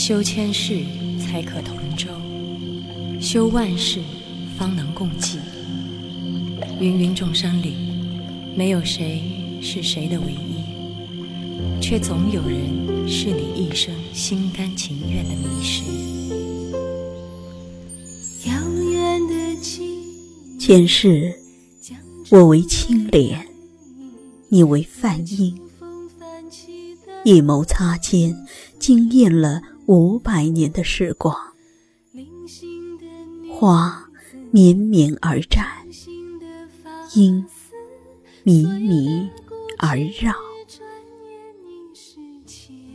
修千世才可同舟，修万世方能共济。芸芸众生里，没有谁是谁的唯一，却总有人是你一生心甘情愿的迷失。前世我为青莲，你为梵音，一眸擦肩，惊艳了五百年的时光。花绵绵而展，音靡靡而绕，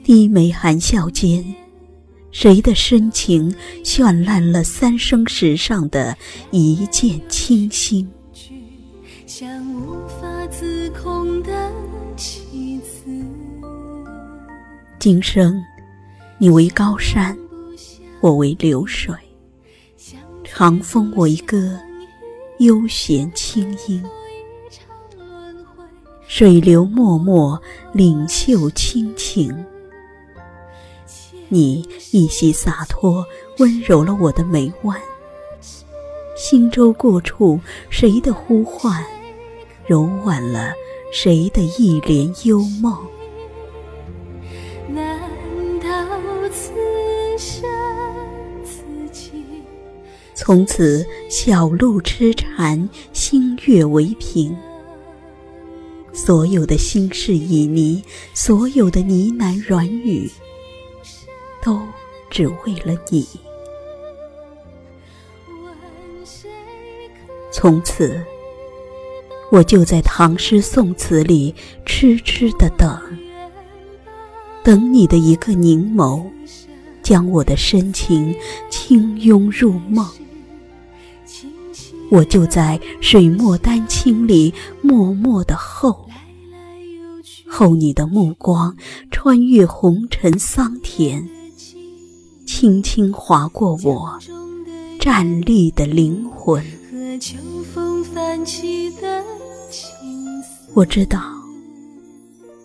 低眉含笑间，谁的深情绚烂了三生石上的一见倾心？今生，你为高山，我为流水，长风为歌，悠闲清音，水流脉脉，领袖亲情。你一袭洒脱，温柔了我的眉弯。星舟过处，谁的呼唤？柔婉了谁的一帘幽梦？从此小鹿痴缠，星月为凭。所有的心事旖旎，所有的呢喃软语，都只为了你。从此。我就在唐诗宋词里痴痴的等，等你的一个凝眸，将我的深情轻拥入梦。我就在水墨丹青里默默的候，候你的目光穿越红尘桑田，轻轻划过我站立的灵魂。我知道，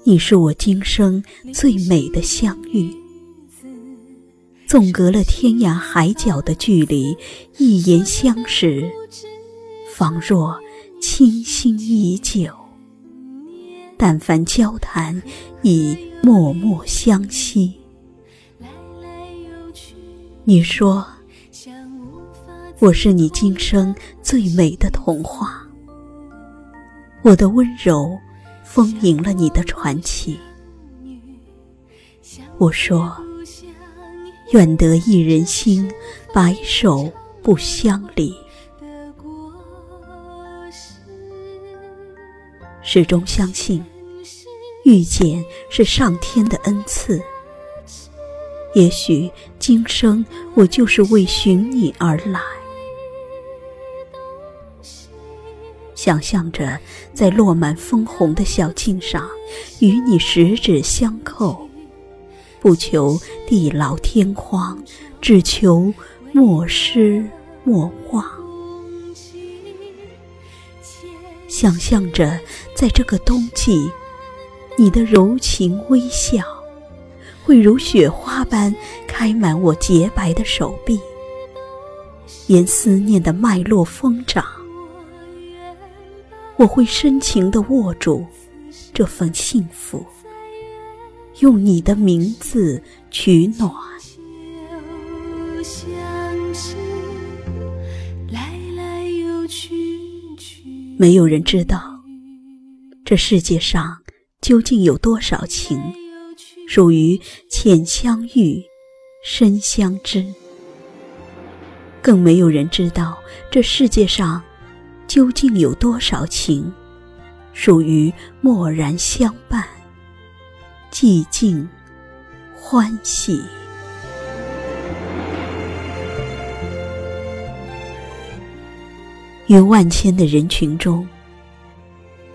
你是我今生最美的相遇。纵隔了天涯海角的距离，一言相识，仿若倾心已久。但凡交谈，已默默相惜。你说，我是你今生最美的童话。我的温柔，丰盈了你的传奇。我说，愿得一人心，白首不相离。始终相信，遇见是上天的恩赐。也许今生我就是为寻你而来。想象着在落满枫红的小径上，与你十指相扣，不求地老天荒，只求莫失莫忘。想象着在这个冬季，你的柔情微笑，会如雪花般开满我洁白的手臂，沿思念的脉络疯长。我会深情地握住这份幸福，用你的名字取暖。没有人知道，这世界上究竟有多少情，属于浅相遇、深相知。更没有人知道，这世界上。究竟有多少情，属于默然相伴、寂静欢喜？于万千的人群中，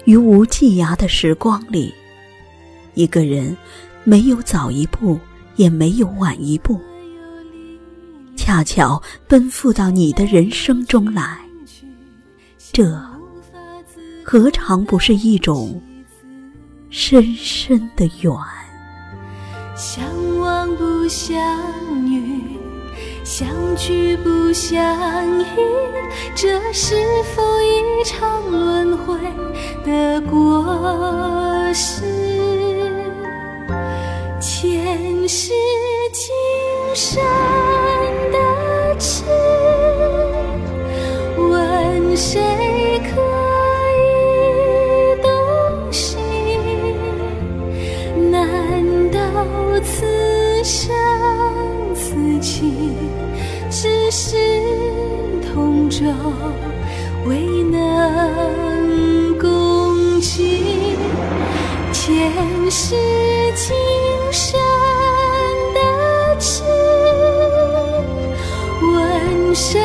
于无际涯的时光里，一个人没有早一步，也没有晚一步，恰巧奔赴到你的人生中来。这何尝不是一种深深的缘？相望不相遇，相聚不相依，这是否一场轮回的过失？前世今生此生此情只是同舟，未能共济？前世今生的痴，问谁